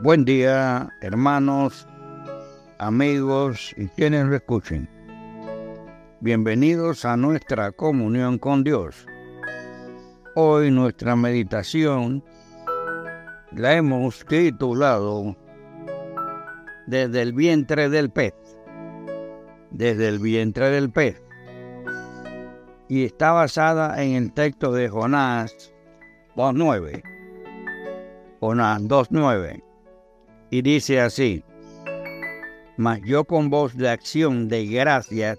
Buen día, hermanos, amigos y quienes lo escuchen. Bienvenidos a nuestra comunión con Dios. Hoy nuestra meditación la hemos titulado Desde el vientre del pez. Desde el vientre del pez. Y está basada en el texto de Jonás 2.9. Jonás 2.9. Y dice así, mas yo con voz de acción de gracias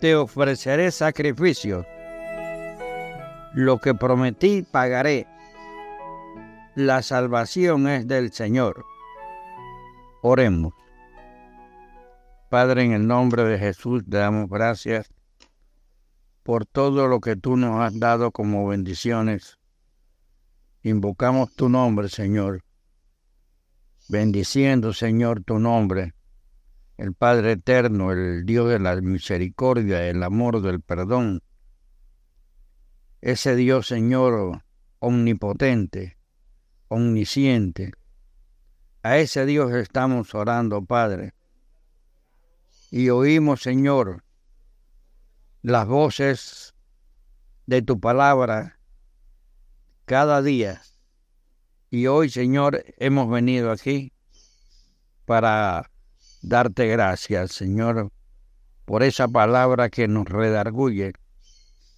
te ofreceré sacrificio. Lo que prometí pagaré. La salvación es del Señor. Oremos. Padre, en el nombre de Jesús te damos gracias por todo lo que tú nos has dado como bendiciones. Invocamos tu nombre, Señor. Bendiciendo, Señor, tu nombre el Padre Eterno, el Dios de la misericordia, el amor del perdón. Ese Dios, Señor, omnipotente, omnisciente. A ese Dios estamos orando, Padre. Y oímos, Señor, las voces de tu palabra cada día. Y hoy, Señor, hemos venido aquí para darte gracias, Señor, por esa palabra que nos redarguye,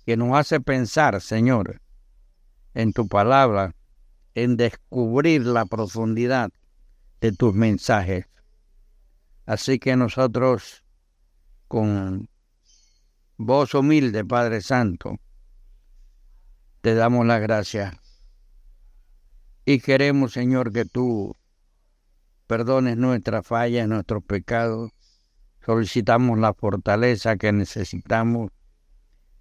que nos hace pensar, Señor, en tu palabra, en descubrir la profundidad de tus mensajes. Así que nosotros, con voz humilde, Padre Santo, te damos la gracia. Y queremos, Señor, que tú perdones nuestras fallas, nuestros pecados. Solicitamos la fortaleza que necesitamos,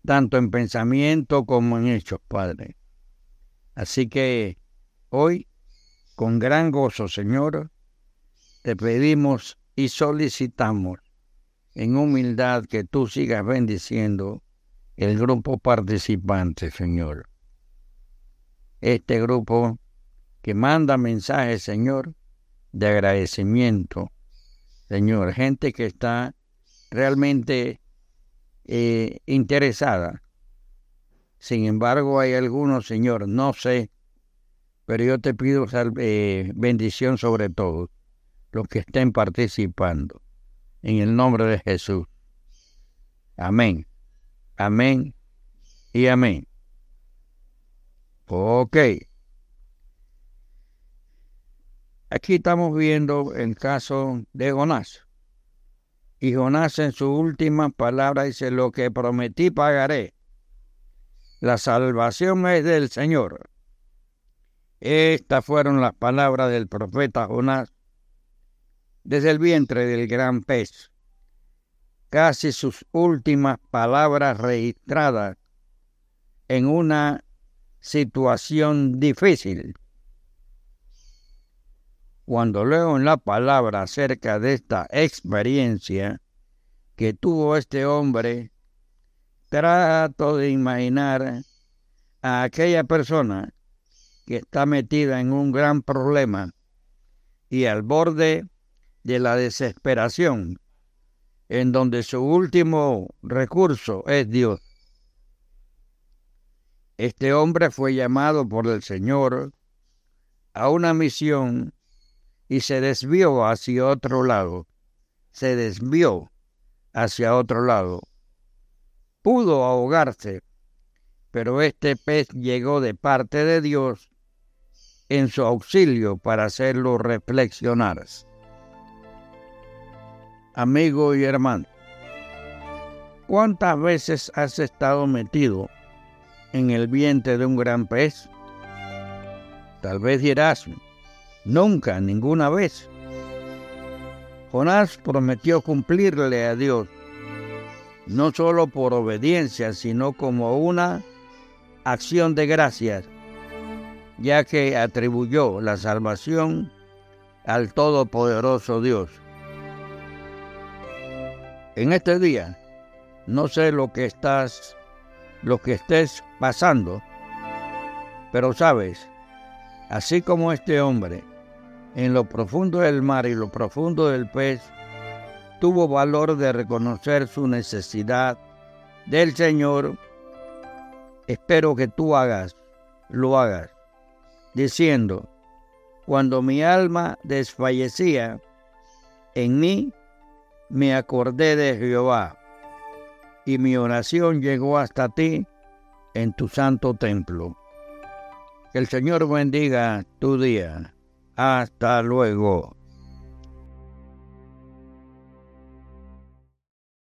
tanto en pensamiento como en hechos, Padre. Así que hoy, con gran gozo, Señor, te pedimos y solicitamos en humildad que tú sigas bendiciendo el grupo participante, Señor. Este grupo que manda mensajes, Señor, de agradecimiento, Señor. Gente que está realmente eh, interesada. Sin embargo, hay algunos, Señor, no sé, pero yo te pido eh, bendición sobre todos los que estén participando. En el nombre de Jesús. Amén. Amén y amén. Ok. Aquí estamos viendo el caso de Jonás. Y Jonás en su última palabra dice, lo que prometí pagaré. La salvación es del Señor. Estas fueron las palabras del profeta Jonás desde el vientre del gran pez. Casi sus últimas palabras registradas en una situación difícil cuando leo en la palabra acerca de esta experiencia que tuvo este hombre, trato de imaginar a aquella persona que está metida en un gran problema y al borde de la desesperación, en donde su último recurso es Dios. Este hombre fue llamado por el Señor a una misión y se desvió hacia otro lado. Se desvió hacia otro lado. Pudo ahogarse, pero este pez llegó de parte de Dios en su auxilio para hacerlo reflexionar. Amigo y hermano, ¿cuántas veces has estado metido en el vientre de un gran pez? Tal vez dirás, Nunca, ninguna vez. Jonás prometió cumplirle a Dios, no solo por obediencia, sino como una acción de gracias, ya que atribuyó la salvación al Todopoderoso Dios. En este día, no sé lo que estás, lo que estés pasando, pero sabes, así como este hombre en lo profundo del mar y lo profundo del pez, tuvo valor de reconocer su necesidad del Señor, espero que tú hagas, lo hagas, diciendo, cuando mi alma desfallecía, en mí me acordé de Jehová, y mi oración llegó hasta ti en tu santo templo. Que el Señor bendiga tu día. Hasta luego.